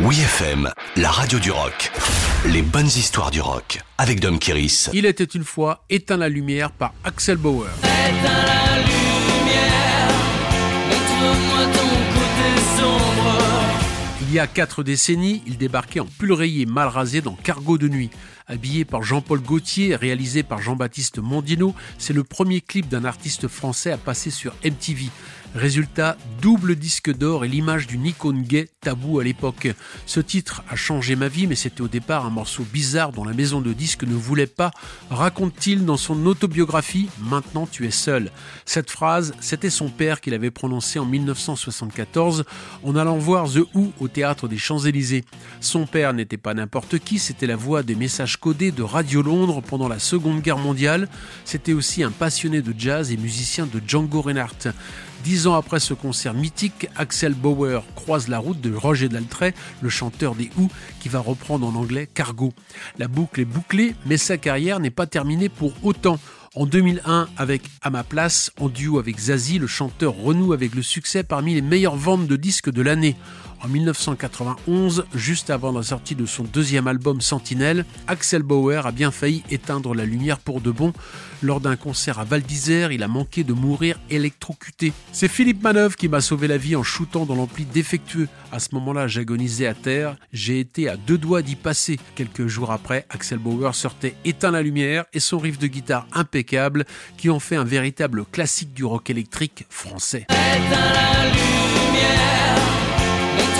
Oui FM, la radio du rock. Les bonnes histoires du rock avec Dom Kiris. Il était une fois Éteint la lumière par Axel Bauer. Éteins la lumière, montre-moi ton côté sombre. Il y a quatre décennies, il débarquait en pull rayé mal rasé dans Cargo de nuit. Habillé par Jean-Paul Gaultier, réalisé par Jean-Baptiste Mondino, c'est le premier clip d'un artiste français à passer sur MTV. Résultat, double disque d'or et l'image d'une icône gay tabou à l'époque. Ce titre a changé ma vie, mais c'était au départ un morceau bizarre dont la maison de disques ne voulait pas, raconte-t-il dans son autobiographie Maintenant tu es seul. Cette phrase, c'était son père qui l'avait prononcée en 1974 en allant voir The Who au théâtre des Champs-Élysées. Son père n'était pas n'importe qui, c'était la voix des messages codés de Radio Londres pendant la Seconde Guerre mondiale. C'était aussi un passionné de jazz et musicien de Django Reinhardt. Dix ans après ce concert mythique, Axel Bauer croise la route de Roger Daltrey, le chanteur des Who, qui va reprendre en anglais Cargo. La boucle est bouclée, mais sa carrière n'est pas terminée pour autant. En 2001, avec À ma place, en duo avec Zazie, le chanteur renoue avec le succès parmi les meilleures ventes de disques de l'année. En 1991, juste avant la sortie de son deuxième album Sentinelle, Axel Bauer a bien failli éteindre la lumière pour de bon. Lors d'un concert à Val d'Isère, il a manqué de mourir électrocuté. C'est Philippe Manœuvre qui m'a sauvé la vie en shootant dans l'ampli défectueux. À ce moment-là, j'agonisais à terre. J'ai été à deux doigts d'y passer. Quelques jours après, Axel Bauer sortait Éteint la lumière et son riff de guitare impeccable qui en fait un véritable classique du rock électrique français.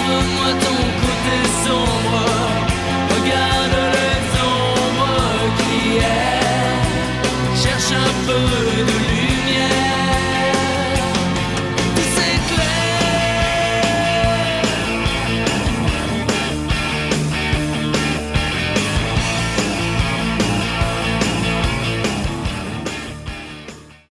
Montre-moi ton côté sombre. Regarde les ombres qui est. Cherche un peu de lumière.